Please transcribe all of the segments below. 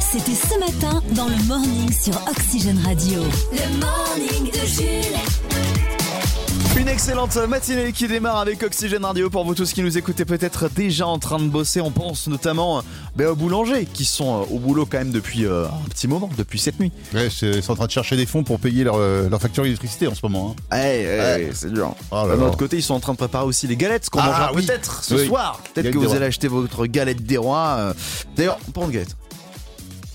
C'était ce matin dans le morning sur Oxygène Radio. Le morning de Jules. Une excellente matinée qui démarre avec Oxygène Radio pour vous tous qui nous écoutez peut-être déjà en train de bosser. On pense notamment ben, aux boulangers qui sont euh, au boulot quand même depuis euh, un petit moment, depuis cette nuit. Ouais, c'est sont en train de chercher des fonds pour payer leur, euh, leur facture d'électricité en ce moment. hein. Eh, eh, c'est dur. Oh là de l'autre côté, ils sont en train de préparer aussi les galettes qu'on Ah, mangera oui. peut-être ce Oui. soir. Peut-être que vous allez acheter votre galette des rois. D'ailleurs, pour une galette,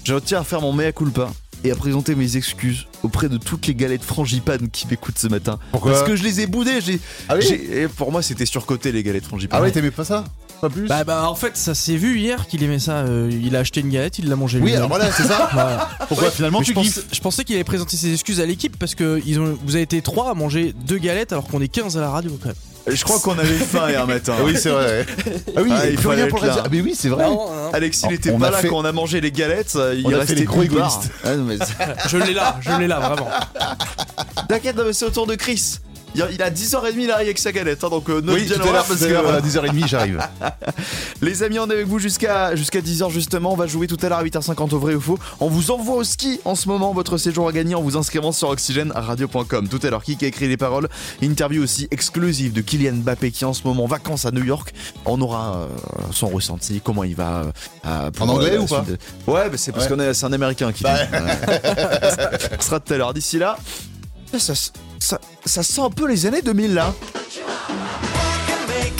je tiens à faire mon mea culpa et à présenter mes excuses auprès de toutes les galettes frangipanes qui m'écoutent ce matin. Pourquoi Parce que je les ai boudées. j'ai- Ah oui j'ai- et pour moi, c'était surcoté les galettes frangipanes. Ah ouais, t'aimais pas ça Pas plus Bah, bah en fait ça s'est vu hier qu'il aimait ça. euh, il a acheté une galette, il l'a mangé Oui, lui-même. alors voilà, c'est ça Voilà. Pourquoi finalement Mais tu je, pense- kiffes je pensais qu'il avait présenté ses excuses à l'équipe parce que ils ont, vous avez été trois à manger deux galettes alors qu'on est 15 à la radio quand même. Je crois qu'on avait faim hier matin. Oui, c'est vrai. Ah oui, Ah, il faut fallait rien pour être le. Ah, mais oui, c'est vrai. Alexis On- n'était on pas a là fait- quand on a mangé les galettes. euh, Il On a fait restait les gros égoïstes. Ah, non, mais Je l'ai là, je l'ai là vraiment. T'inquiète, non, c'est au tour de Chris. Il a 10h30, il arrive avec sa galette. hein, donc euh, Oui, tout à l'heure, parce que, l'heure, euh, à 10h30, j'arrive. Les amis, on est avec vous jusqu'à jusqu'à 10h justement. On va jouer tout à l'heure à 8h50 au vrai ou faux. On vous envoie au ski en ce moment. Votre séjour à gagner en vous inscrivant sur oxygène-radio.com. Tout à l'heure, qui a écrit les paroles? Interview aussi exclusive de Kylian Mbappé qui est en ce moment en vacances à New York. On aura euh, son ressenti, comment il va. euh, pour, En anglais la ou pas? de- Ouais, c'est parce Ouais. qu'on est, c'est un américain qui Bah. dit. Sera tout à l'heure. D'ici là, ça, ça, ça sent un peu les années 2000 là.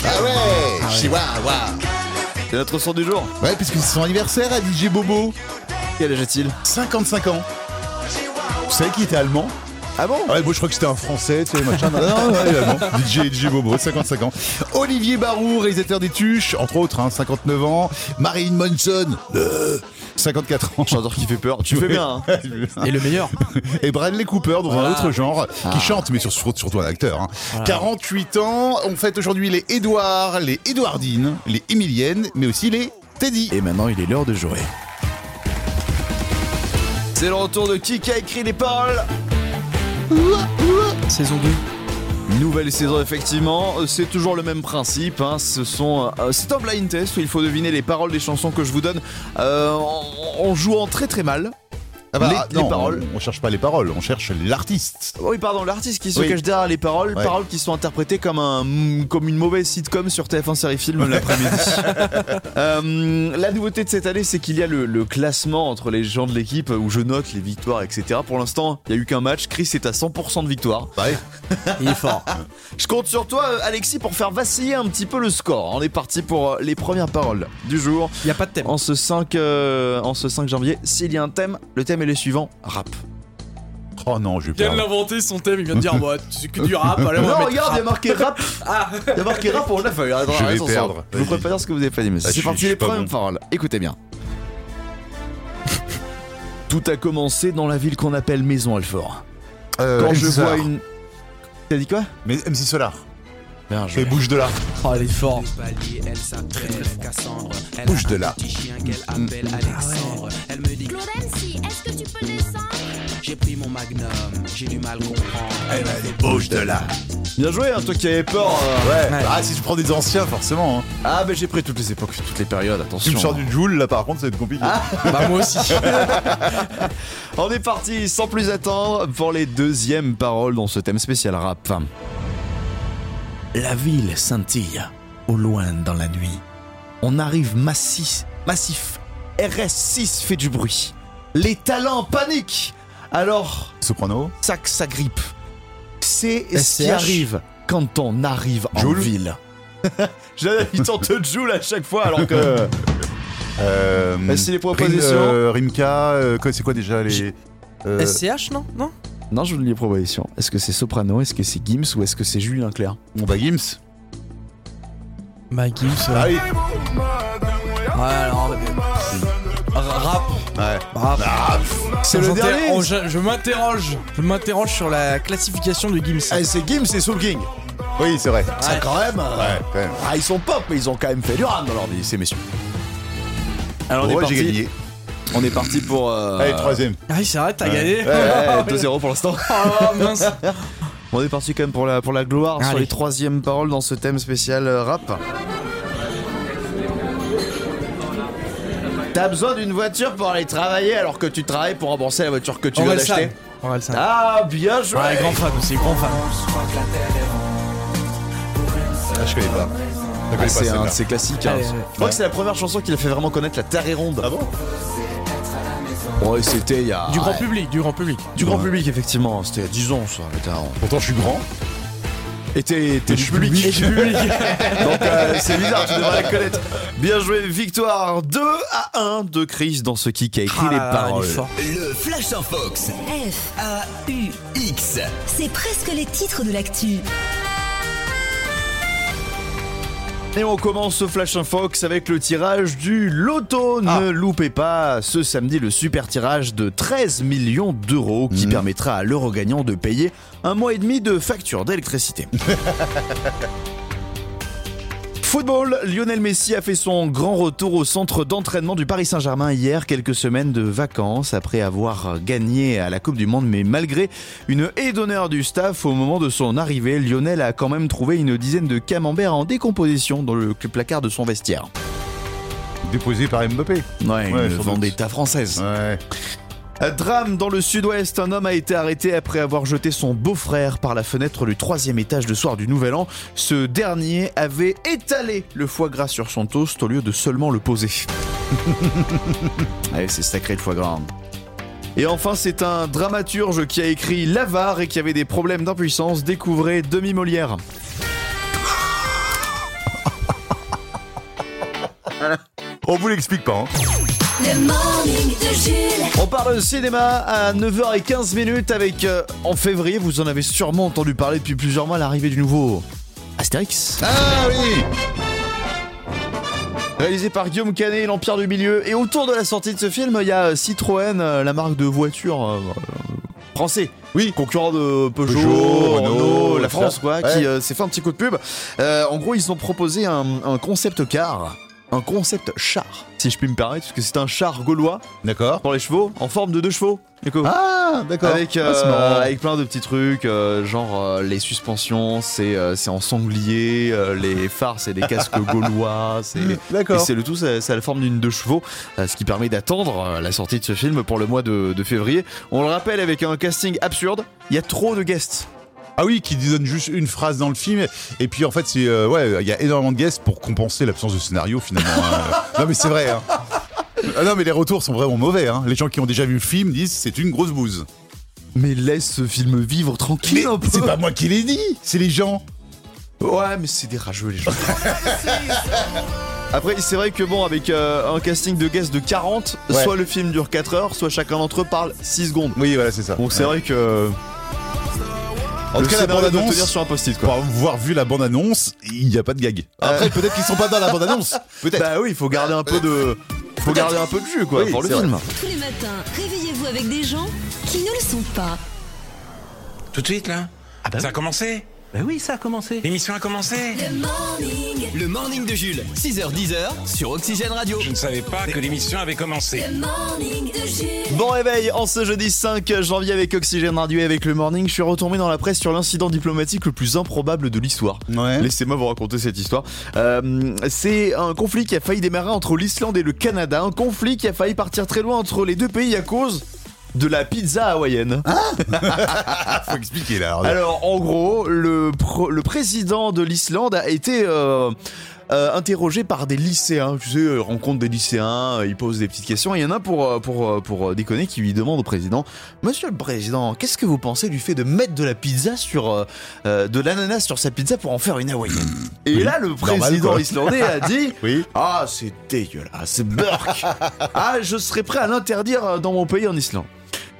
Ah ouais Chihuahua C'est notre son du jour. Ouais, puisque c'est son anniversaire à DJ Bobo. Quel âge a-t-il? 55 ans. Vous savez qui était allemand? Ah bon Ah ouais, moi je crois que c'était un français, tu sais, machin. Non, non, non. DJ, DJ Bobo, 55 ans. Olivier Barou, réalisateur des Tuches, entre autres, hein, 59 ans. Marilyn Manson, euh, 54 ans. Chanteur qui fait peur. Tu fais bien. hein. Et le meilleur. Et Bradley Cooper dans un Voilà. autre genre, Ah. qui chante, mais sur- sur- surtout un acteur. hein. 48 ans, on fête aujourd'hui les Édouard, les Édouardines, les Émiliennes, mais aussi les Teddy. Et maintenant, il est l'heure de jouer. C'est le retour de qui qui a écrit les paroles Saison 2. Nouvelle saison effectivement, Euh, c'est toujours le même principe. hein. Euh, c'est un blind test où il faut deviner les paroles des chansons que je vous donne euh, en, en jouant très très mal. Ah bah, les- paroles. On, on cherche pas les paroles, on cherche l'artiste. Oui, pardon, l'artiste qui se Oui. cache derrière les paroles, Ouais. paroles qui sont interprétées comme un comme une mauvaise sitcom sur TF1 série film l'après-midi. Euh, la nouveauté de cette année, c'est qu'il y a le, le classement entre les gens de l'équipe où je note les victoires, etc. Pour l'instant, il y a eu qu'un match. Chris est à 100% de victoire. Ouais. Il est fort. Je compte sur toi, Alexis, pour faire vaciller un petit peu le score. On est parti pour euh, les premières paroles du jour. Il y a pas de thème. En ce 5, euh, en ce 5 janvier, s'il y a un thème, le thème est le suivant rap. Oh non, je vais Il vient de l'inventer son thème, il vient de dire bah, c'est que du rap, allez on va non, mettre regarde, il y a rap. marqué rap. Ah. Il y a marqué rap, on l'a fait. Attends, Je vais perdre. Je vous Vas-y. prépare ce que vous avez pas dit, mais Ah, c'est parti les pas premières bon. paroles. Écoutez bien. Tout a commencé dans la ville qu'on appelle Maison Alfort. Euh, Quand MC je vois Solar. une. T'as dit quoi Mais MC Solar. Bien Et bouge de là. Oh, il est fort. Bouge de là. Florency, J'ai pris mon magnum, j'ai du mal comprendre. Bouge de là. Bien joué, hein, toi qui avais peur. euh. Ouais. Ouais. Ah, si je prends des anciens, forcément. hein. Ah, mais j'ai pris toutes les époques, toutes les périodes, Tu attention. me sors du Joule, là par contre, ça va être compliqué. Bah, moi aussi. On est parti sans plus attendre pour les deuxièmes paroles dans ce thème spécial rap. La ville scintille au loin dans la nuit. On arrive massif, massif. RS6 fait du bruit. Les talents paniquent. Alors, Soprano. ça que ça grippe. C'est ce qui arrive quand on arrive en Joule. ville. J'avais il tente Joule à chaque fois alors que. Euh, Merci les Rim- propositions. euh, Rimka, euh, c'est quoi déjà les. euh, SCH, non? Non? Non, je vous donne les propositions. Est-ce que c'est Soprano, est-ce que c'est Gims? Ou est-ce que c'est Julien Clerc? Bon bah Gims. Bah, Gims. ouais. Ah oui. Ouais, alors. Ouais. Ah, C'est le dernier oh, je je m'interroge. Je m'interroge sur la classification de Gims. Ah, c'est Gims et Soul King. oui, c'est vrai. Ça, quand même. euh, Ouais, quand même. Ah, ils sont pop, mais ils ont quand même fait du rap dans leur vie, ces messieurs. Alors, on, est Bon, parti, j'ai gagné. on est parti pour. euh, Allez, troisième. Ah oui, c'est vrai, t'as gagné. Ouais, ouais, 2-0 pour l'instant. Oh mince. On est parti quand même pour la, pour la gloire sur les troisièmes paroles dans ce thème spécial euh, rap. T'as besoin d'une voiture pour aller travailler alors que tu travailles pour rembourser la voiture que tu viens d'acheter. Ah, bien joué Ouais, grand fan aussi, grand fan. Ah, je connais pas. Je connais Ah, pas C'est un celle-là. de ses classiques. hein. Allez, Je crois que c'est la première chanson qu'il a fait vraiment connaître la Terre est ronde. Ah bon? Ouais, c'était il y a. Du grand ouais. public, du grand public. Du grand public, effectivement. C'était il y a 10 ans, ça. Putain. Pourtant, je suis grand. Et t'es du public. Donc euh, c'est bizarre, tu devrais la connaître. Bien joué, victoire 2 à 1 de Chris dans ce qui a écrit Ah les paroles. Le Flash en Fox. F, A-U-X. c'est presque les titres de l'actu. Et on commence ce Flash Infox avec le tirage du loto. Ah. Ne loupez pas ce samedi le super tirage de 13 millions d'euros qui Mhm. permettra à l'euro gagnant de payer un mois et demi de facture d'électricité. Football, Lionel Messi a fait son grand retour au centre d'entraînement du Paris Saint-Germain hier, quelques semaines de vacances après avoir gagné à la Coupe du Monde, mais malgré une haie d'honneur du staff au moment de son arrivée, Lionel a quand même trouvé une dizaine de camemberts en décomposition dans le placard de son vestiaire. Déposé par Mbappé. Ouais, Ouais, une doute. vendetta française. Ouais. Drame dans le sud-ouest, un homme a été arrêté après avoir jeté son beau-frère par la fenêtre du troisième étage le soir du Nouvel An. Ce dernier avait étalé le foie gras sur son toast au lieu de seulement le poser. Allez, c'est sacré le foie gras. Et enfin, c'est un dramaturge qui a écrit L'avare et qui avait des problèmes d'impuissance. Découvrez Demi Molière. On vous l'explique pas. Hein. Le morning de Jules. On parle cinéma à 9h15 minutes avec, euh, en février, vous en avez sûrement entendu parler depuis plusieurs mois, l'arrivée du nouveau Astérix. Ah oui Réalisé par Guillaume Canet, l'Empire du Milieu. Et autour de la sortie de ce film, il y a Citroën, euh, la marque de voiture euh, euh, français. Oui. Concurrent de Peugeot, Peugeot, Renault, Renault, la France, quoi, Ouais. qui euh, s'est fait un petit coup de pub. Euh, en gros, ils ont proposé un, un concept car, un concept char, si je puis me permettre, parce que c'est un char gaulois D'accord. pour les chevaux, en forme de deux chevaux. Nico. Ah, d'accord. Avec, Ah, euh, avec plein de petits trucs, euh, genre euh, les suspensions, c'est en sanglier, les phares, c'est des casques gaulois, c'est. Et D'accord. c'est le tout, c'est la forme d'une deux chevaux, ce qui permet d'attendre la sortie de ce film pour le mois de, de février. On le rappelle avec un casting absurde, il y a trop de guests. Ah oui, qui donne juste une phrase dans le film. Et puis en fait, c'est euh, ouais, il y a énormément de guests pour compenser l'absence de scénario finalement. hein. non mais c'est vrai. Hein. Ah non mais les retours sont vraiment mauvais. Hein. Les gens qui ont déjà vu le film disent c'est une grosse bouse. Mais laisse ce film vivre tranquille Mais un peu. c'est pas moi qui l'ai dit, c'est les gens. Ouais, mais c'est des rageux les gens. Après, c'est vrai que bon, avec euh, un casting de guests de 40, Ouais. soit le film dure 4 heures, soit chacun d'entre eux parle 6 secondes. Oui, voilà, c'est ça. Donc c'est vrai que. En tout cas, la bande-annonce, tenir sur un post-it pour quoi. avoir vu la bande-annonce, il n'y a pas de gag. Après, peut-être qu'ils sont pas dans la bande-annonce. Peut-être. Bah oui, il faut garder un peu de. Faut garder un peu de jus quoi Oui, pour le film. Tous les matins, réveillez-vous avec des gens qui ne le sont pas. Tout de suite, là? Ça a commencé? Bah oui, ça a commencé. L'émission a commencé Le morning, Le morning de Jules, 6h10h sur Oxygène Radio. Je ne savais pas que l'émission avait commencé. le morning de Jules. Bon réveil en ce jeudi 5 janvier avec Oxygène Radio et avec le morning. Je suis retombé dans la presse sur l'incident diplomatique le plus improbable de l'histoire. Ouais. Laissez-moi vous raconter cette histoire. Euh, c'est un conflit qui a failli démarrer entre l'Islande et le Canada. Un conflit qui a failli partir très loin entre les deux pays à cause de la pizza hawaïenne. Faut expliquer là. alors. Alors, en gros, le, pro- le président de l'Islande a été euh, euh, interrogé par des lycéens. Tu sais, rencontre des lycéens, euh, il pose des petites questions. Il y en a pour, pour, pour déconner qui lui demande au président Monsieur le président, qu'est-ce que vous pensez du fait de mettre de la pizza sur. euh, de l'ananas sur sa pizza pour en faire une hawaïenne? Et là, le président islandais a dit Oui. Ah, c'est dégueulasse, c'est burk Ah, je serais prêt à l'interdire dans mon pays en Islande.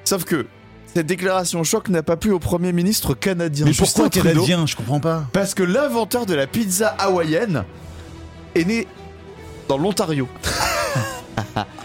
Sauf que. Cette déclaration choc n'a pas plu au Premier ministre canadien. Mais Justin pourquoi Trudeau. canadien? Je comprends pas. Parce que l'inventeur de la pizza hawaïenne est né dans l'Ontario.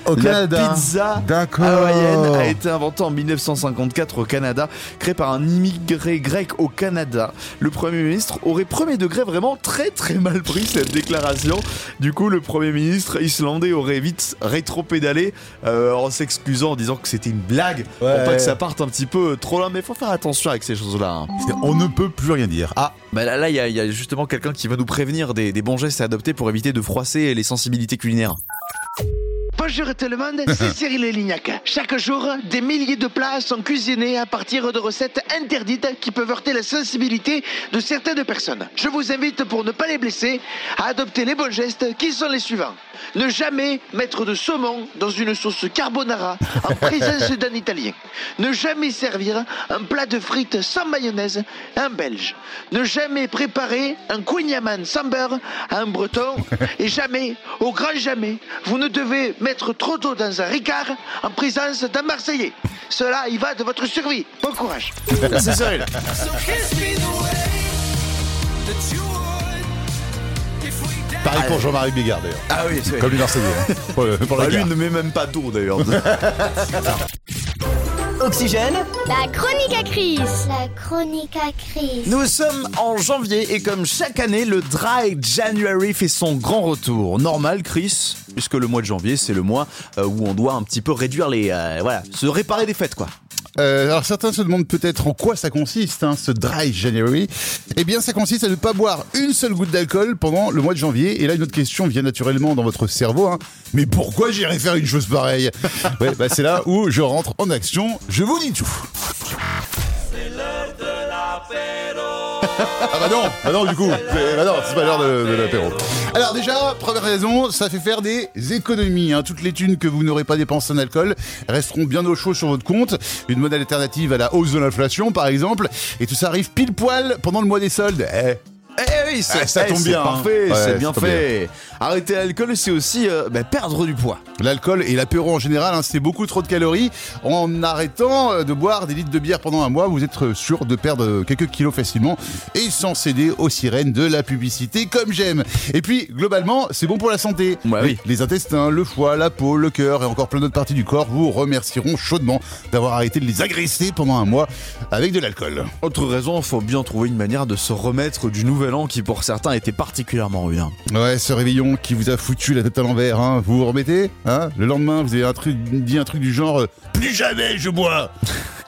Au la pizza D'accord. hawaïenne a été inventée en 1954 au Canada, créée par un immigré grec au Canada. Le Premier ministre aurait premier degré vraiment très très mal pris cette déclaration. Du coup, le Premier ministre islandais aurait vite rétro-pédalé euh, en s'excusant en disant que c'était une blague pour Ouais. pas que ça parte un petit peu trop loin. Mais faut faire attention avec ces choses-là. hein. On ne peut plus rien dire. Ah, bah là, là, il y, a- il y a justement quelqu'un qui va nous prévenir des, des bons gestes à adopter pour éviter de froisser les sensibilités culinaires. Bonjour tout le monde, c'est Cyril Lignac. Chaque jour, des milliers de plats sont cuisinés à partir de recettes interdites qui peuvent heurter la sensibilité de certaines personnes. Je vous invite, pour ne pas les blesser, à adopter les bons gestes qui sont les suivants. Ne jamais mettre de saumon dans une sauce carbonara en présence d'un Italien. Ne jamais servir un plat de frites sans mayonnaise à un Belge. Ne jamais préparer un kouign-amann sans beurre à un Breton. Et jamais, au grand jamais, vous ne devez mettre trop d'eau dans un ricard en présence d'un Marseillais. Cela y va de votre survie. Bon courage. C'est Cyril. Pareil pour Jean-Marie Bigard d'ailleurs. Ah oui, c'est Comme les Marseillais. hein. Pour, la Bah, lui ne met même pas d'eau d'ailleurs. Oxygène, La chronique à Chris. La chronique à Chris. Nous sommes en janvier et comme chaque année, le Dry January fait son grand retour. Normal, Chris, puisque le mois de janvier, c'est le mois euh, où on doit un petit peu réduire les... euh, voilà, se réparer des fêtes, quoi. Euh, alors certains se demandent peut-être en quoi ça consiste, hein, ce dry January. Eh bien, ça consiste à ne pas boire une seule goutte d'alcool pendant le mois de janvier. Et là, une autre question vient naturellement dans votre cerveau. Hein. Mais pourquoi j'irais faire une chose pareille? Ouais, bah c'est là où je rentre en action. Je vous dis tout. Ah bah non, bah non du coup, C'est- bah non, c'est pas l'heure de, de l'apéro. Alors déjà, première raison, ça fait faire des économies. hein. Toutes les thunes que vous n'aurez pas dépensées en alcool resteront bien au chaud sur votre compte. Une bonne alternative à la hausse de l'inflation par exemple. Et tout ça arrive pile poil pendant le mois des soldes. Eh, Eh oui, ça tombe bien. Parfait, c'est bien fait. Arrêter l'alcool, c'est aussi euh, bah, perdre du poids. L'alcool et l'apéro en général, hein, c'est beaucoup trop de calories. En arrêtant euh, de boire des litres de bière pendant un mois, vous êtes euh, sûr de perdre quelques kilos facilement et sans céder aux sirènes de la publicité comme j'aime. Et puis, globalement, c'est bon pour la santé. Ouais, oui. Les intestins, le foie, la peau, le cœur et encore plein d'autres parties du corps vous remercieront chaudement d'avoir arrêté de les agresser pendant un mois avec de l'alcool. Autre raison, il faut bien trouver une manière de se remettre du nouvel an qui pour certains était particulièrement rude. hein. Ouais, ce réveillon qui vous a foutu la tête à l'envers, hein. Vous vous remettez, hein Le lendemain, vous avez un truc, dit un truc du genre euh, Plus jamais je bois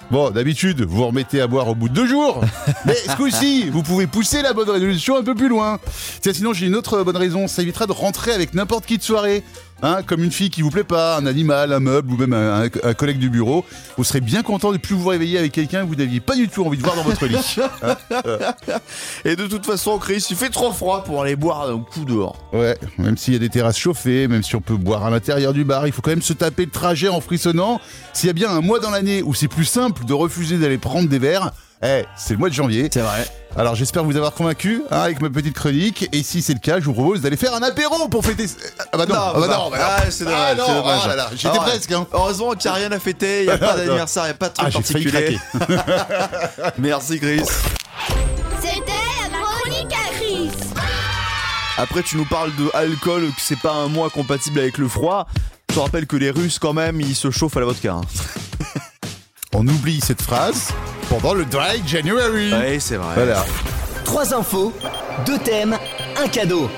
Bon, d'habitude, vous vous remettez à boire au bout de deux jours. Mais ce coup-ci, vous pouvez pousser la bonne résolution un peu plus loin. Tiens, sinon, j'ai une autre bonne raison. Ça évitera de rentrer avec n'importe qui de soirée. Hein, comme une fille qui vous plaît pas, un animal, un meuble ou même un, un- un collègue du bureau. Vous serez bien content de plus vous réveiller avec quelqu'un que vous n'aviez pas du tout envie de voir dans votre lit. Et de toute façon, Chris, il fait trop froid pour aller boire un coup dehors. Ouais, même s'il y a des terrasses chauffées, même si on peut boire à l'intérieur du bar, il faut quand même se taper le trajet en frissonnant. S'il y a bien un mois dans l'année où c'est plus simple de refuser d'aller prendre des verres, eh, c'est le mois de janvier. C'est vrai. Alors j'espère vous avoir convaincu hein, avec ma petite chronique. Et si c'est le cas, je vous propose d'aller faire un apéro pour fêter. Ah bah non, ah bah non, bah non. Ah, c'est dommage, Ah non, c'est dommage. ah là là, j'étais Alors, presque. Hein. Heureusement qu'il n'y a rien à fêter, il n'y a pas d'anniversaire, il n'y a pas de truc Ah, particulier. Merci Chris. C'était la chronique à Chris. Après, tu nous parles de alcool, que c'est pas un mois compatible avec le froid. Je te rappelle que les Russes, quand même, ils se chauffent à la vodka. hein. On oublie cette phrase pendant le Dry January. Ouais, c'est vrai. Voilà. trois infos, deux thèmes, un cadeau.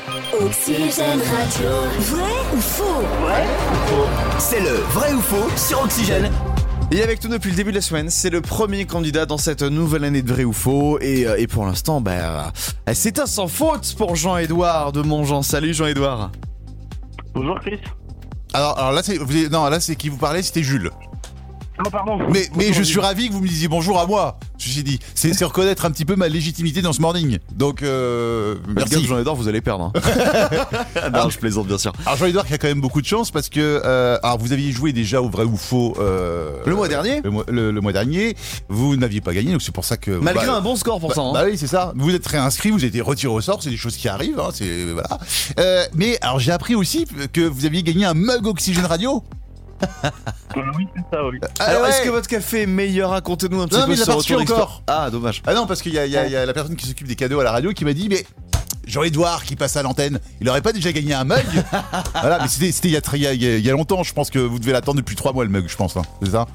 Oxygène Radio. Vrai ou faux? C'est le vrai ou faux sur Oxygène. Et avec tout depuis le début de la semaine, c'est le premier candidat dans cette nouvelle année de vrai ou faux. Et, euh, et pour l'instant, bah, euh, c'est un sans faute pour Jean-Edouard de Montjean. Salut Jean-Edouard. Bonjour Chris. Alors, alors là, c'est vous avez- non, là c'est qui vous parlait, c'était Jules. Non, pardon. Mais, mais je suis ravi que vous me disiez bonjour à moi. Ceci dit, c'est c'est reconnaître un petit peu ma légitimité dans ce morning. Donc, euh, Merci. Jean-Edouard, vous allez perdre. hein. non, je plaisante bien sûr. Alors Jean-Edouard qui a quand même beaucoup de chance parce que euh, alors vous aviez joué déjà au vrai ou faux euh, Le mois dernier le, mois- le- le mois dernier. Vous n'aviez pas gagné, donc c'est pour ça que Malgré bah, un bon score bah, pourtant. hein. bah oui, c'est ça. Vous êtes réinscrit, vous avez été retiré au sort, c'est des choses qui arrivent. Hein, c'est voilà. Euh, mais alors j'ai appris aussi que vous aviez gagné un mug Oxygène Radio. Euh, oui, c'est ça, oui. Alors, Ah ouais. est-ce que votre café est meilleur? Racontez-nous un petit Non, peu mais il a encore. Ah, dommage. Ah non, parce qu'il y, a- y y la personne qui s'occupe des cadeaux à la radio qui m'a dit mais. Jean-Edouard qui passe à l'antenne, il aurait pas déjà gagné un mug? Voilà, mais c'était il y, y a- longtemps, je pense que vous devez l'attendre depuis trois mois le mug, je pense, hein. c'est ça?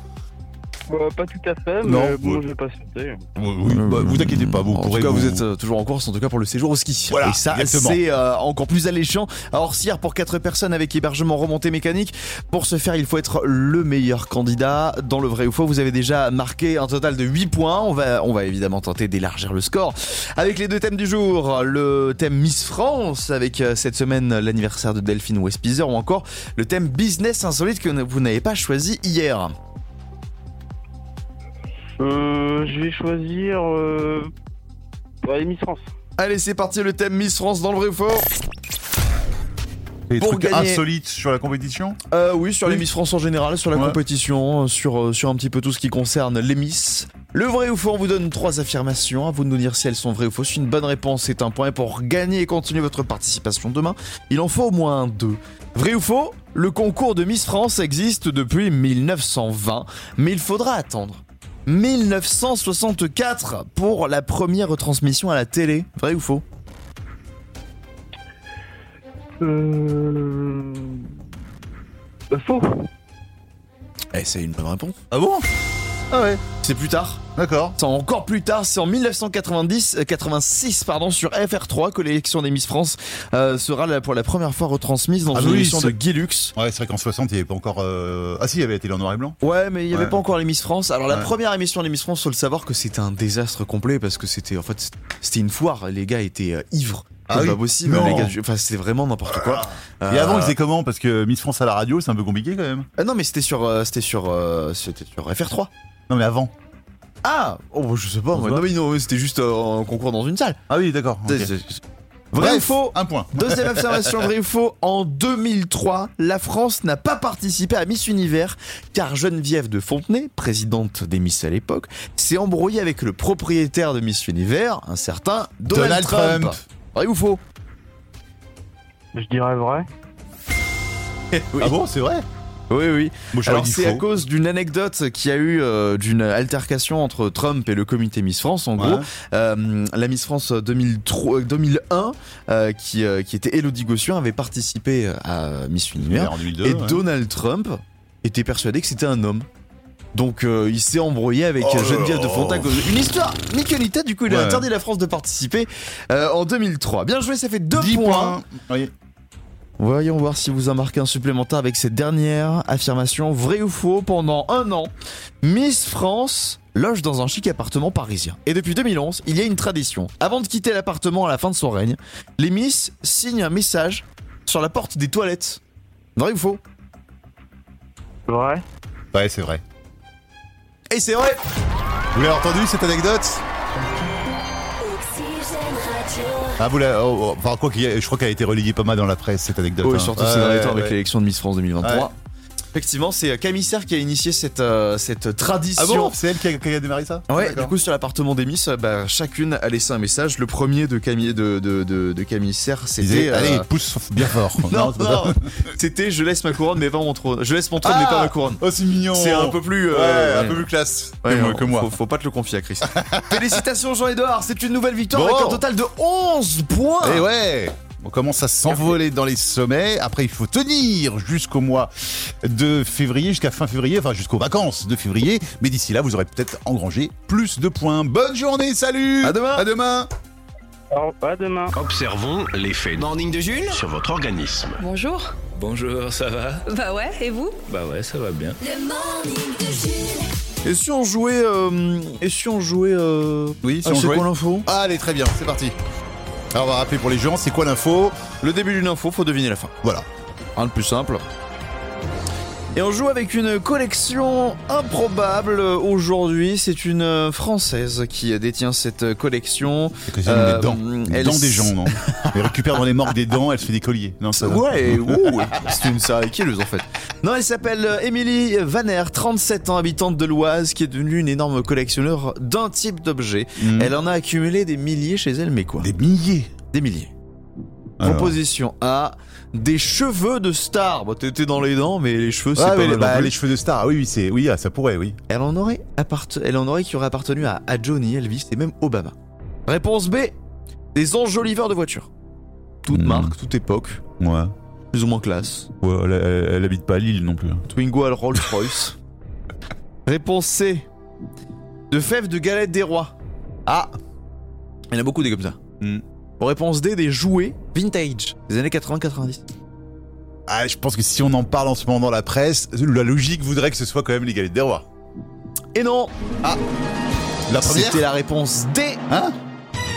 Bah, pas tout à fait, mais Non, bon, ouais. je vais pas sauter. Oui, oui, bah, vous inquiétez pas, vous en pourrez. tout cas, vous êtes euh, toujours en course, en tout cas pour le séjour au ski. Voilà, Et ça, c'est euh, encore plus alléchant. Alors, Sierre pour 4 personnes avec hébergement remontée mécanique. Pour ce faire, il faut être le meilleur candidat. Dans le vrai ou faux, vous avez déjà marqué un total de 8 points. On va, on va évidemment tenter d'élargir le score. Avec les deux thèmes du jour, le thème Miss France, avec euh, cette semaine l'anniversaire de Delphine Westpizer, ou encore le thème Business insolite que vous n'avez pas choisi hier. Euh, je vais choisir. Euh... ouais, Miss France. Allez, c'est parti, le thème Miss France dans le vrai ou faux. Des pour trucs gagner- insolites sur la compétition? Euh, oui, sur les. Miss France en général, sur la Ouais. compétition, euh, sur, sur un petit peu tout ce qui concerne les Miss. Le vrai ou faux, on vous donne trois affirmations. À vous de nous dire si elles sont vraies ou fausses. Une bonne réponse, c'est un point. Et pour gagner et continuer votre participation demain, il en faut au moins deux. Vrai ou faux? Le concours de Miss France existe depuis 1920, mais il faudra attendre 1964 pour la première retransmission à la télé. Vrai ou faux? Euh... Faux. Eh, c'est une bonne réponse. Ah bon? Ah ouais, C'est plus tard. d'accord. C'est encore plus tard, c'est en 1990, euh, 86 pardon, sur FR3 que l'élection des Miss France euh, sera la- pour la première fois retransmise dans Ah une oui, émission de c'est- Guilux. Ouais, c'est vrai qu'en 60, il n'y avait pas encore. euh, Ah si, il y avait été en noir et blanc. Ouais, mais il n'y avait Ouais. pas encore les Miss France. Alors la première émission des Miss France, faut le savoir que c'était un désastre complet parce que c'était en fait c'était une foire. Les gars étaient euh, ivres. Ah C'est oui pas possible. Non. Les gars, enfin c'était vraiment n'importe quoi. Et Euh, avant, ils faisaient comment? Parce que Miss France à la radio, c'est un peu compliqué quand même. ah non, mais c'était sur euh, c'était sur euh, c'était sur FR3. Non, mais avant. Ah, oh je sais pas. On moi. se Non mais non, c'était juste euh, un concours dans une salle. Ah oui, d'accord. ok. C'est- c'est- Vrai ou Bref, faux Un point. Deuxième observation, vrai ou faux En 2003, la France n'a pas participé à Miss Univers car Geneviève de Fontenay, présidente des Miss à l'époque, s'est embrouillée avec le propriétaire de Miss Univers, un certain Donald, Donald Trump. Trump. Vrai ou faux Je dirais vrai. Oui. Ah bon, c'est vrai Oui, oui. Alors c'est à cause d'une anecdote qui a eu euh, d'une altercation entre Trump et le comité Miss France. En Ouais. gros, euh, la Miss France 2003, euh, 2001, euh, qui, qui était Elodie Gossuin, avait participé à Miss Univers. En 2002. Et ouais. Donald Trump était persuadé que c'était un homme. Donc euh, il s'est embrouillé avec Oh Geneviève de Fontaine. Une histoire nickelita, du coup il a interdit la France de participer euh, en 2003. Bien joué, ça fait 2 10 points. points. Oui. Voyons voir si vous en marquez un supplémentaire avec cette dernière affirmation, vrai ou faux, pendant un an, Miss France loge dans un chic appartement parisien. Et depuis 2011, il y a une tradition. Avant de quitter l'appartement à la fin de son règne, les Miss signent un message sur la porte des toilettes. Vrai ou faux? Vrai. Ouais, c'est vrai. Et c'est vrai Vous l'avez entendu cette anecdote? Ah, vous l'avez. oh, oh, enfin, quoi qu'il y ait- je crois qu'elle a été relayée pas mal dans la presse cette anecdote. Oui, hein. surtout ces derniers temps avec l'élection de Miss France 2023. Effectivement, c'est euh, Camille Serre qui a initié cette, euh, cette tradition. Ah bon? C'est elle qui a, qui a démarré ça? Ouais, du coup sur l'appartement euh, bah, chacune a laissé un message. Le premier de Camille de, de, de, de Camille Serre, c'était. euh, allez, pousse bien fort. non, non, c'était je laisse ma couronne mais pas mon trône. Je laisse mon trône mais Ah pas ma couronne. Oh, c'est mignon. C'est un peu plus. euh, Ouais, un peu plus classe Ouais, que, moi- non, que moi. Faut, faut pas te le confier à Chris. Félicitations Jean-Edouard, c'est une nouvelle victoire Bon. avec un total de 11 points. Et ouais on commence à s'envoler dans les sommets. Après, il faut tenir jusqu'au mois de février, jusqu'à fin février, enfin jusqu'aux vacances de février. Mais d'ici là, vous aurez peut-être engrangé plus de points. Bonne journée, salut À demain. À demain Alors, à demain. Observons l'effet Morning de Jules sur votre organisme. Bonjour. Bonjour, ça va? Bah ouais, et vous? Bah ouais, ça va bien. Le morning de Jules. Et si on jouait. euh, et si on jouait. euh, Oui, si ah, on c'est jouait. quoi l'info? Allez, très bien, c'est parti. Alors, on va rappeler pour les gens, c'est quoi l'info? Le début d'une info, faut deviner la fin. Voilà. Rien de plus simple. Et on joue avec une collection improbable aujourd'hui. C'est une Française qui détient cette collection. C'est Euh, des dents. Les elle dents des gens, non Elle récupère dans les morgues des dents, elle se fait des colliers. Non, ça. Ouais, c'est une sérieuse en fait. Non, elle s'appelle Émilie Vaner, 37 ans, habitante de l'Oise, qui est devenue une énorme collectionneur d'un type d'objet. Mhm. Elle en a accumulé des milliers chez elle, mais quoi? Des milliers? Des milliers. Alors. Proposition A, des cheveux de star. Bon, t'étais dans les dents, mais les cheveux, c'est Ah, pas mal les, bah, les cheveux de star, ah oui, oui, c'est, oui, ah, ça pourrait, oui. Elle en aurait elle en aurait qui aurait appartenu à, à Johnny, Elvis et même Obama. Réponse B, des enjoliveurs de voitures. Toute Hmm. marque, toute époque, Ouais. plus ou moins classe. Ouais, elle, elle- elle habite pas à Lille non plus. Twingo à Rolls-Royce. Réponse C. De fèves de galette des rois. Ah Il y en a beaucoup des comme ça. Hmm. Réponse D. Des jouets vintage des années 80-90. Ah, je pense que si on en parle en ce moment dans la presse, la logique voudrait que ce soit quand même les galettes des rois. Et non La première C'était la réponse D. Hein?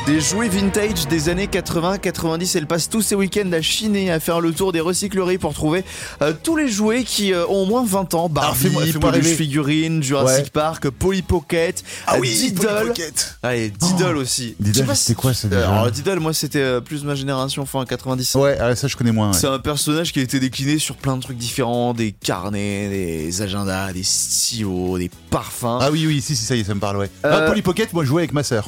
Des jouets vintage des années 80-90. Elle passe tous ses week-ends à chiner, à faire le tour des recycleries pour trouver euh, tous les jouets qui euh, ont au moins 20 ans. Barbie, peluche rêver. figurine, Jurassic Ouais. Park, Polly Pocket, Ah oui, Diddle. Polly Pocket. Allez, Diddle aussi. Diddle, c'était quoi, ça, euh, déjà Alors, Diddle, moi, c'était euh, plus ma génération, fin 90. Ouais, ah, ça je connais moins. ouais. C'est un personnage qui a été décliné sur plein de trucs différents, des carnets, des agendas, des stylos, des parfums. Ah oui, oui, si, si, ça y est, ça me parle, ouais. Euh, Ah, Polly Pocket, moi je jouais avec ma sœur.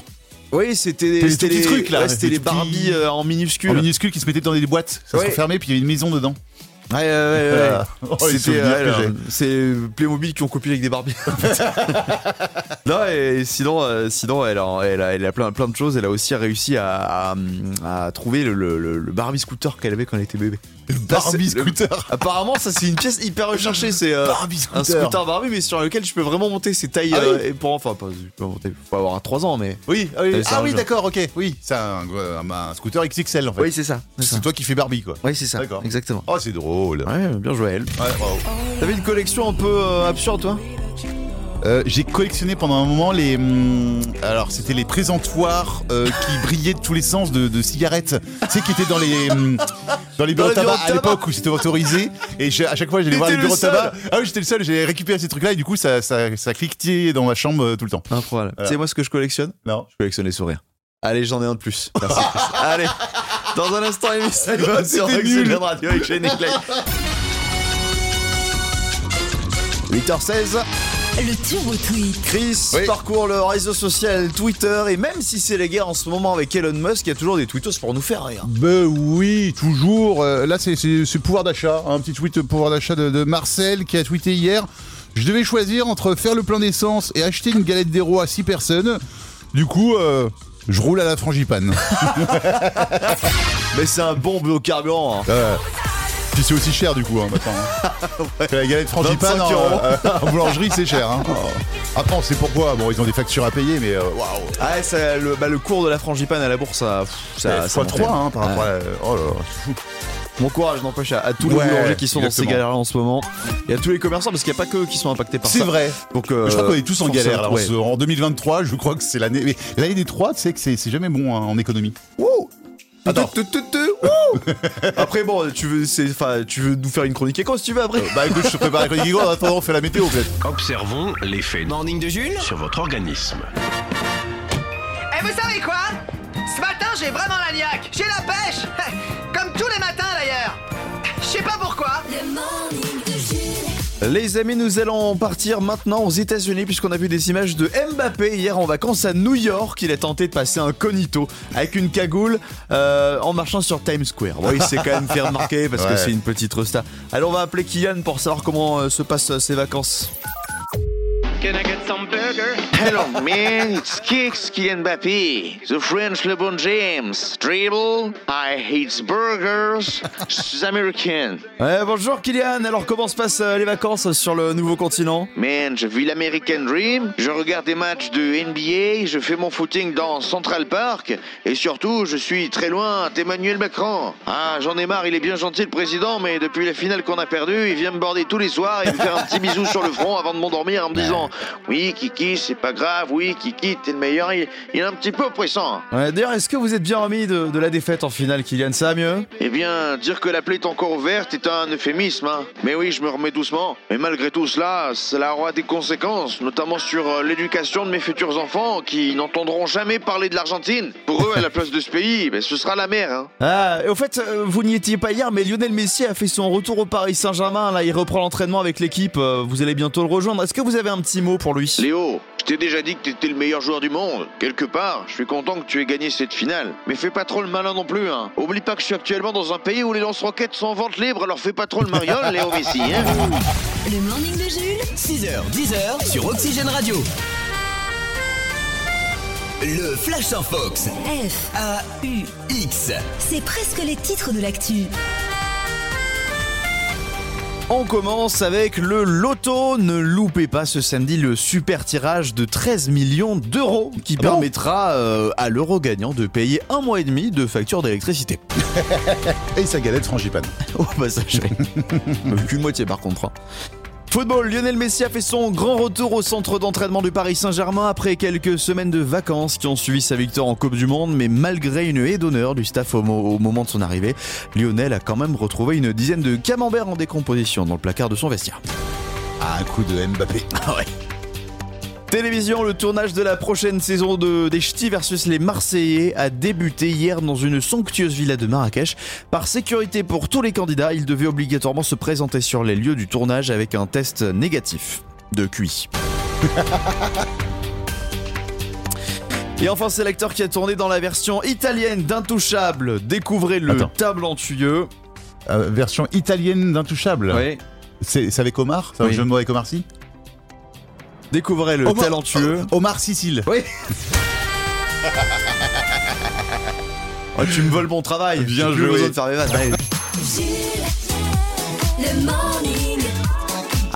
Oui, c'était les petits les trucs, là, ouais, c'était les les petits- euh, en minuscule. En minuscule qui se mettaient dans des boîtes. Ça Ouais. se refermait, puis il y avait une maison dedans. Ouais, ouais, ouais, ouais. Oh, C'était j'ai. c'est Playmobil qui ont copié avec des Barbie. en fait. non et sinon, euh, sinon elle a, elle a, elle a plein, plein de choses. Elle a aussi réussi à, à, à trouver le, le, le Barbie scooter qu'elle avait quand elle était bébé. Barbie le- scooter. Apparemment, ça c'est une pièce hyper recherchée. C'est euh, Barbie un scooter. Barbie, mais sur lequel tu peux vraiment monter. C'est taille Ah oui euh, pour enfin pas, peux monter. Faut avoir 3 ans, mais Oui, ah oui, ah un oui d'accord, ok. Oui, c'est un, un- un scooter XXL en fait. oui c'est ça. C'est ça. c'est toi qui fais Barbie quoi. Oui c'est ça. D'accord. Exactement. Oh, c'est drôle. Ouais, bien joué elle. Ouais, bravo. T'avais une collection un peu euh, absurde toi? Euh, j'ai collectionné pendant un moment les. hum, alors, c'était les présentoirs euh, qui brillaient de tous les sens de, de cigarettes. Tu sais, qui étaient dans les. hum, dans les bureaux de Dans les tabac bureaux à l'époque où c'était autorisé. Et à chaque fois, j'allais voir les T'étais bureaux le tabac. Ah oui, j'étais le seul, j'ai récupéré ces trucs-là et du coup, ça, ça, ça cliquetait dans ma chambre euh, tout le temps. Incroyable. Voilà. Tu sais moi ce que je collectionne? Non. Je collectionne les sourires. Allez, j'en ai un de plus. Merci. Allez, dans un instant, émission sur Oxygène. Radio avec Shane et Clay. 8h16, Le turbo tweet. Chris Oui. parcourt le réseau social Twitter et même si c'est la guerre en ce moment avec Elon Musk, il y a toujours des tweetos pour nous faire rire. Ben oui, toujours. Euh, là, c'est pouvoir d'achat. Un petit tweet pouvoir d'achat de, de Marcel qui a tweeté hier. Je devais choisir entre faire le plein d'essence et acheter une galette d'héros à 6 personnes. Du coup, euh, je roule à la frangipane. Mais c'est un bon biocarburant. Hein. Euh, Puis c'est aussi cher du coup hein, maintenant. hein. La galette frangipane 25 en, euros. euh, en boulangerie c'est cher. Hein. Après on sait pourquoi. Bon ils ont des factures à payer mais euh, waouh. Ah, ouais, ça, le, bah, le cours de la frangipane à la bourse, ça. pff, ça, ça fois monte 3 bien. hein, par rapport à. Oh là là, c'est fou. Mon courage n'empêche à, à tous les boulangers qui sont dans ces galères en ce moment et à tous les commerçants parce qu'il n'y a pas que eux qui sont impactés par ça. C'est vrai. Donc, euh, je crois qu'on est tous en galère là. en ouais. ce- En 2023, je crois que c'est l'année. Mais l'année des 3, tu sais que c'est jamais bon hein, en économie. Wouh Attends. Après bon, tu veux, c'est, enfin, tu veux nous faire une chronique éco si tu veux après. Bah écoute, je te prépare la chronique en attendant on fait la météo peut-être. Observons l'effet Morning de Jules sur votre organisme. Et vous savez quoi? Ce matin, j'ai vraiment la niaque. J'ai la pêche. Sais pas pourquoi. Les amis, nous allons partir maintenant aux États-Unis puisqu'on a vu des images de Mbappé hier en vacances à New York. Il a tenté de passer un cognito avec une cagoule euh, en marchant sur Times Square. Bon, il s'est quand même fait remarquer parce que c'est une petite resta. Alors on va appeler Kylian pour savoir comment euh, se passent euh, ses vacances. Can I get some burger? Hello, man. It's Kicks Kylian Mbappé. The French LeBron James. Dribble. I hate burgers. Je suis américain. Ouais, bonjour Kylian. Alors comment se passent euh, les vacances sur le nouveau continent? Man, je vis l'American Dream, je regarde des matchs de NBA, je fais mon footing dans Central Park, et surtout, je suis très loin d'Emmanuel Macron. Ah, j'en ai marre, il est bien gentil le président, mais depuis la finale qu'on a perdue, il vient me border tous les soirs et me faire un petit bisou sur le front avant de m'endormir en me disant Oui, Kiki, c'est pas grave, oui, Kiki, t'es le meilleur. Il, il est un petit peu oppressant. Ouais, D'ailleurs, est-ce que vous êtes bien remis de, de la défaite en finale, Kylian? Ça va mieux? Eh bien, dire que la plaie est encore ouverte est un euphémisme. Hein. Mais oui, je me remets doucement. Mais malgré tout cela, cela aura des conséquences, notamment sur euh, l'éducation de mes futurs enfants qui n'entendront jamais parler de l'Argentine. Pour eux, à la place de ce pays, ben, ce sera la mer. Hein. Ah, et au fait, euh, vous n'y étiez pas hier, mais Lionel Messi a fait son retour au Paris Saint-Germain. Là, il reprend l'entraînement avec l'équipe. euh, Vous allez bientôt le rejoindre. Est-ce que vous avez un petit mot pour lui Léo, je t'ai déjà dit que t'étais le meilleur joueur du monde. Quelque part, je suis content que tu aies gagné cette finale. Mais fais pas trop le malin non plus. Hein. Oublie pas que je suis actuellement dans un pays où les lance-roquettes sont en vente libre, alors fais pas trop le mariole, Léo Messi. Hein. Le morning de Jules. 6h, 10h sur Oxygène Radio. Le Flash en Fox. F, A-U-X. c'est presque les titres de l'actu. On commence avec le loto. Ne loupez pas ce samedi le super tirage de 13 millions d'euros qui Ah bon permettra euh, à l'euro gagnant de payer un mois et demi de facture d'électricité. Et sa galette frangipane. Au passage. Qu'une moitié par contre. Football, Lionel Messi a fait son grand retour au centre d'entraînement du Paris Saint-Germain après quelques semaines de vacances qui ont suivi sa victoire en Coupe du Monde, mais malgré une haie d'honneur du staff au moment de son arrivée, Lionel a quand même retrouvé une dizaine de camemberts en décomposition dans le placard de son vestiaire. Ah, un coup de Mbappé. Ah ouais. Télévision, le tournage de la prochaine saison de, des Ch'tis versus les Marseillais a débuté hier dans une somptueuse villa de Marrakech. Par sécurité pour tous les candidats, ils devaient obligatoirement se présenter sur les lieux du tournage avec un test négatif de QI. Et enfin, c'est l'acteur qui a tourné dans la version italienne d'Intouchable. Découvrez le Attends. talentueux. Euh, version italienne d'Intouchable. Ouais. C'est avec Omar? C'est un Oui. jeu de mots avec Omar Sy? Découvrez le Omar- talentueux. Omar Sicile. Oui. Oh, tu me voles mon travail. Bien joué. de faire mes vannes.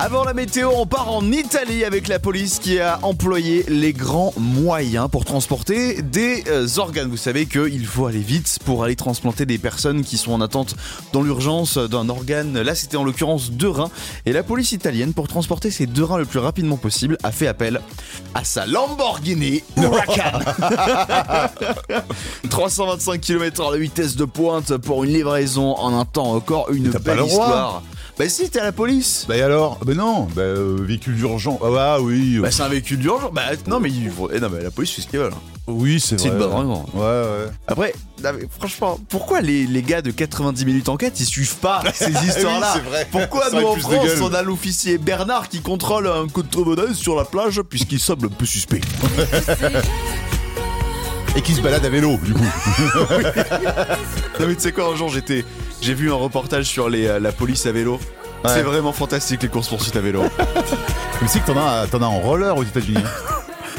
Avant la météo, on part en Italie avec la police qui a employé les grands moyens pour transporter des euh, organes. Vous savez qu'il faut aller vite pour aller transplanter des personnes qui sont en attente dans l'urgence d'un organe. Là, c'était en l'occurrence deux reins. Et la police italienne, pour transporter ces deux reins le plus rapidement possible, a fait appel à sa Lamborghini Huracan. 325 km/h de vitesse de pointe pour une livraison en un temps encore une belle histoire. Bah si, t'es à la police. Bah et alors? Bah non, bah euh, véhicule d'urgence. Ah bah oui. Bah c'est un véhicule d'urgence. Bah non mais, ils vont- eh, non mais la police fait ce qu'ils veulent. oui, c'est C'est vrai. une bonne raison. Ouais, ouais. Après, non, mais franchement, pourquoi les, les gars de 90 minutes enquête ils suivent pas ces histoires-là Oui, c'est vrai. Pourquoi Ça nous aurait en plus de France gueule. on a l'officier Bernard qui contrôle un contrebandeuse sur la plage puisqu'il semble un peu suspect? Et qui se balade à vélo, du coup. Non mais tu sais quoi un jour j'étais j'ai vu un reportage sur les, euh, la police à vélo. Ouais. C'est vraiment fantastique les courses poursuites à vélo. Mais c'est que t'en as, t'en as en roller aux États-Unis.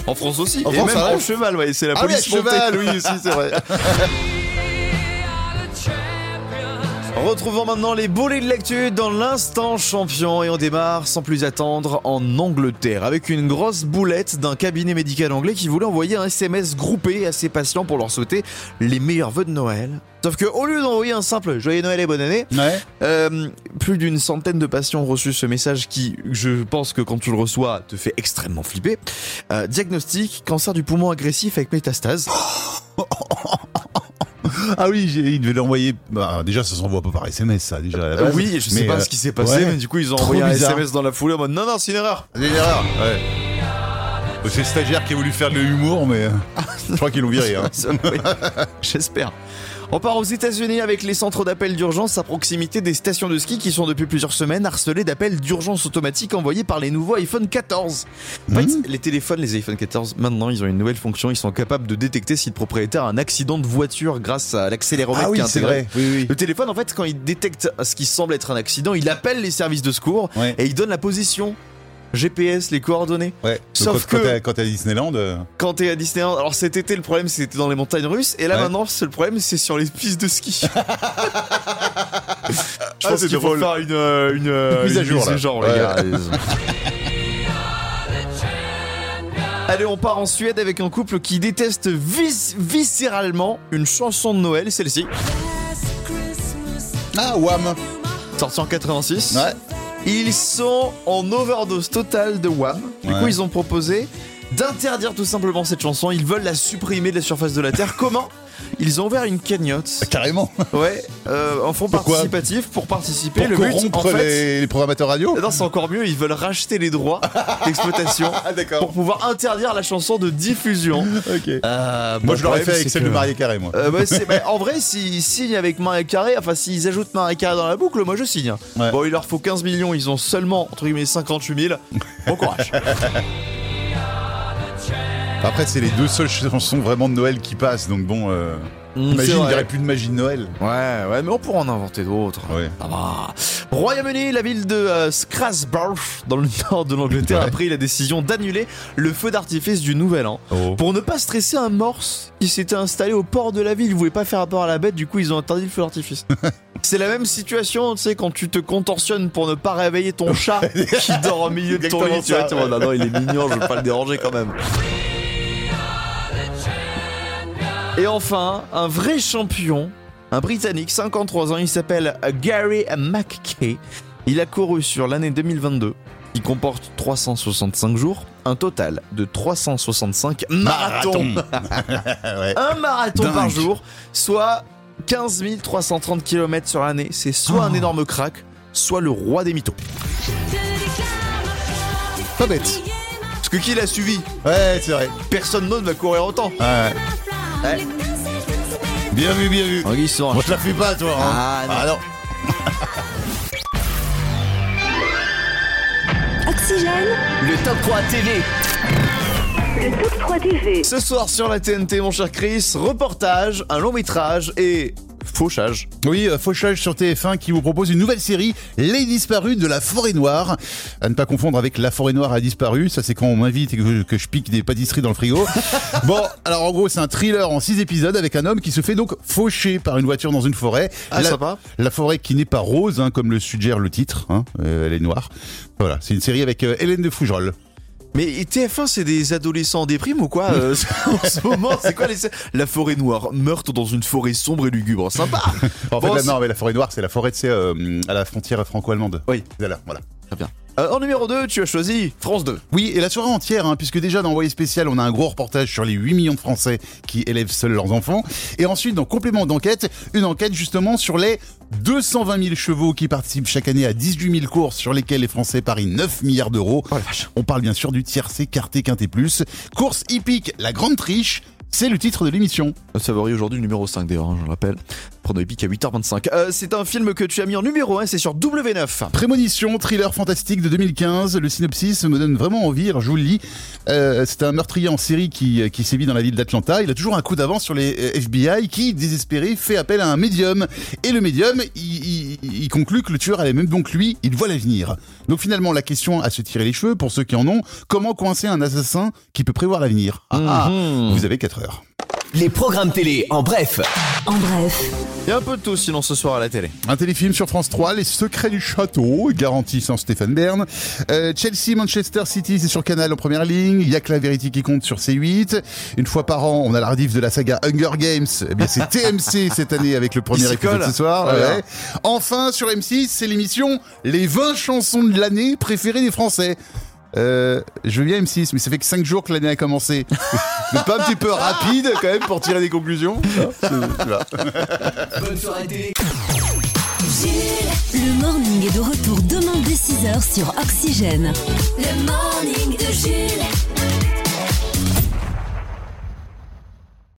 En France aussi. En et France, même en cheval, ouais, c'est la ah oui, police à cheval, oui, aussi, c'est vrai. Retrouvons maintenant les boulets de l'actu dans l'instant champion et on démarre sans plus attendre en Angleterre avec une grosse boulette d'un cabinet médical anglais qui voulait envoyer un SMS groupé à ses patients pour leur souhaiter les meilleurs vœux de Noël. Sauf que au lieu d'envoyer un simple joyeux Noël et bonne année, Ouais. euh, plus d'une centaine de patients ont reçu ce message qui, je pense que quand tu le reçois, te fait extrêmement flipper. Euh, diagnostic cancer du poumon agressif avec métastase. Ah oui, j'ai- il devait l'envoyer. Bah, déjà, ça s'envoie pas par SMS, ça, déjà. à la base. oui, je sais Mais, pas euh, ce qui s'est passé, ouais. mais du coup ils ont Trop envoyé un bizarre. SMS dans la foulée en mode non non c'est une erreur. C'est une erreur. Ouais. C'est le stagiaire qui a voulu faire de l'humour, mais euh, je crois qu'ils l'ont viré. Hein. J'espère. On part aux États-Unis avec les centres d'appel d'urgence à proximité des stations de ski qui sont depuis plusieurs semaines harcelés d'appels d'urgence automatiques envoyés par les nouveaux iPhone 14. En fait, Mhm. les téléphones, les iPhone 14, maintenant ils ont une nouvelle fonction. Ils sont capables de détecter si le propriétaire a un accident de voiture grâce à l'accéléromètre Ah oui, qui est c'est intégré. vrai. Oui, oui. Le téléphone, en fait, quand il détecte ce qui semble être un accident, il appelle les services de secours Ouais. et il donne la position. GPS, les coordonnées. Ouais. Sauf quand, que- quand t'es- à Disneyland, euh, Quand t'es à Disneyland, alors cet été le problème c'était dans les montagnes russes et là Ouais. maintenant c'est le problème c'est sur les pistes de ski. Je Ah, pense c'est qu'il faut faire une, euh, une, euh, Une mise à jour, là. genre, Ouais. les gars. Allez, on part en Suède avec un couple qui déteste vis- viscéralement une chanson de Noël, celle-ci, Ah, Wham sortie en 86. Ouais. Ils sont en overdose totale de Wham. Du Ouais. coup, ils ont proposé d'interdire tout simplement cette chanson. Ils veulent la supprimer de la surface de la Terre. Comment Ils ont ouvert une cagnotte. Carrément. Ouais, euh, un fonds Pourquoi participatif pour participer. Pour le but, en fait, les, les programmateurs radio non, c'est encore mieux. Ils veulent racheter les droits d'exploitation Ah, pour pouvoir interdire la chanson de diffusion. Ok. Euh, Moi, bon, je l'aurais fait avec celle que- de Marie Carré, moi. Euh, bah, bah, en vrai, s'ils signent avec Marie Carré, enfin s'ils ajoutent Marie Carré dans la boucle, moi je signe. Ouais. Bon, il leur faut 15 millions, ils ont seulement entre guillemets 58 000. Bon courage. Après, c'est les deux seules chansons vraiment de Noël qui passent, donc bon. euh, Mm, Imagine, il n'y aurait plus de magie de Noël. Ouais, ouais, mais on pourra en inventer d'autres. Ouais. Va. Royaume-Uni, la ville de euh, Strasbourg, dans le nord de l'Angleterre, Ouais. a pris la décision d'annuler le feu d'artifice du Nouvel An. Oh. Pour ne pas stresser un morse qui s'était installé au port de la ville. Ils voulaient pas faire rapport à la bête, du coup ils ont interdit le feu d'artifice. C'est la même situation, tu sais, quand tu te contorsionnes pour ne pas réveiller ton chat qui dort au milieu de ton lit. Tu vois, non, non, il est mignon, je veux pas le déranger quand même. Et enfin, un vrai champion, un Britannique, 53 ans, il s'appelle Gary McKay. Il a couru sur l'année 2022, qui comporte 365 jours, un total de 365 marathons. Ouais. un marathon Dingue. par jour, soit 15 330 km sur l'année. C'est soit un énorme crack, soit le roi des mythos. Pas bête. Parce que qui l'a suivi? Ouais, c'est vrai. Personne d'autre va courir autant. Ouais. Ouais. Bien vu, bien vu. Oh, ils sont Moi, je la fais pas, toi. hein. Ah, non. non. Oxygène, Le top 3 TV. le top 3 TV. Ce soir sur la TNT, mon cher Chris, reportage, un long métrage et fauchage. Oui, euh, Fauchage sur TF1 qui vous propose une nouvelle série, Les disparus de la forêt noire. À ne pas confondre avec La forêt noire a disparu. Ça, c'est quand on m'invite et que, que je pique des pâtisseries dans le frigo. bon, alors en gros, c'est un thriller en six épisodes avec un homme qui se fait donc faucher par une voiture dans une forêt. Ah, la, sympa. la forêt qui n'est pas rose, hein, comme le suggère le titre. hein, euh, elle est noire. Voilà, c'est une série avec euh, Hélène de Fougerolles. Mais TF1, c'est des adolescents en déprime ou quoi euh, En ce moment, c'est quoi les... La forêt noire, meurtre dans une forêt sombre et lugubre, sympa En Bon, fait, là, c'est- non, mais la forêt noire, c'est la forêt, tu sais, euh, à la frontière franco-allemande. Oui. Voilà, voilà. Très bien. Euh, en numéro 2, tu as choisi France 2. Oui, et la soirée entière, hein, puisque déjà dans Envoyé spécial, on a un gros reportage sur les 8 millions de Français qui élèvent seuls leurs enfants. Et ensuite, dans complément d'enquête, une enquête justement sur les 220 000 chevaux qui participent chaque année à 18 000 courses sur lesquelles les Français parient 9 milliards d'euros. Oh la vache. On parle bien sûr du tiercé quarté quinté plus. Course hippique, la grande triche, c'est le titre de l'émission. Favori aujourd'hui, numéro 5 d'ailleurs, hein, je le rappelle. Prono épique à 8h25. Euh, c'est un film que tu as mis en numéro 1, c'est sur W9. Prémonition, thriller fantastique de 2015. Le synopsis me donne vraiment envie, je vous le lis. Euh, c'est un meurtrier en série qui, qui sévit dans la ville d'Atlanta. Il a toujours un coup d'avance sur les euh, FBI qui, désespéré, fait appel à un médium. Et le médium, il, il- conclut que le tueur allait même donc lui, il voit l'avenir. Donc finalement, la question à se tirer les cheveux, pour ceux qui en ont, comment coincer un assassin qui peut prévoir l'avenir? Ah, ah, Mhm. Vous avez 4 heures. Les programmes télé en bref. En bref, Il y a un peu de tout sinon ce soir à la télé. Un téléfilm sur France 3, Les Secrets du Château, garanti sans Stéphane Bern. Euh, Chelsea, Manchester City, c'est sur Canal en première ligne. Il y a que la vérité qui compte sur C8. Une fois par an, on a la rediff de la saga Hunger Games. Eh bien, c'est TMC cette année avec le premier épisode colle. ce soir. Ouais. ouais. Enfin, sur M6, c'est l'émission Les 20 chansons de l'année préférées des Français. Euh, je veux bien M6, mais ça fait que 5 jours que l'année a commencé. mais pas un petit peu rapide quand même pour tirer des conclusions. Bonne soirée télé. le morning est de retour demain dès 6h sur Oxygène. Le morning de Jules.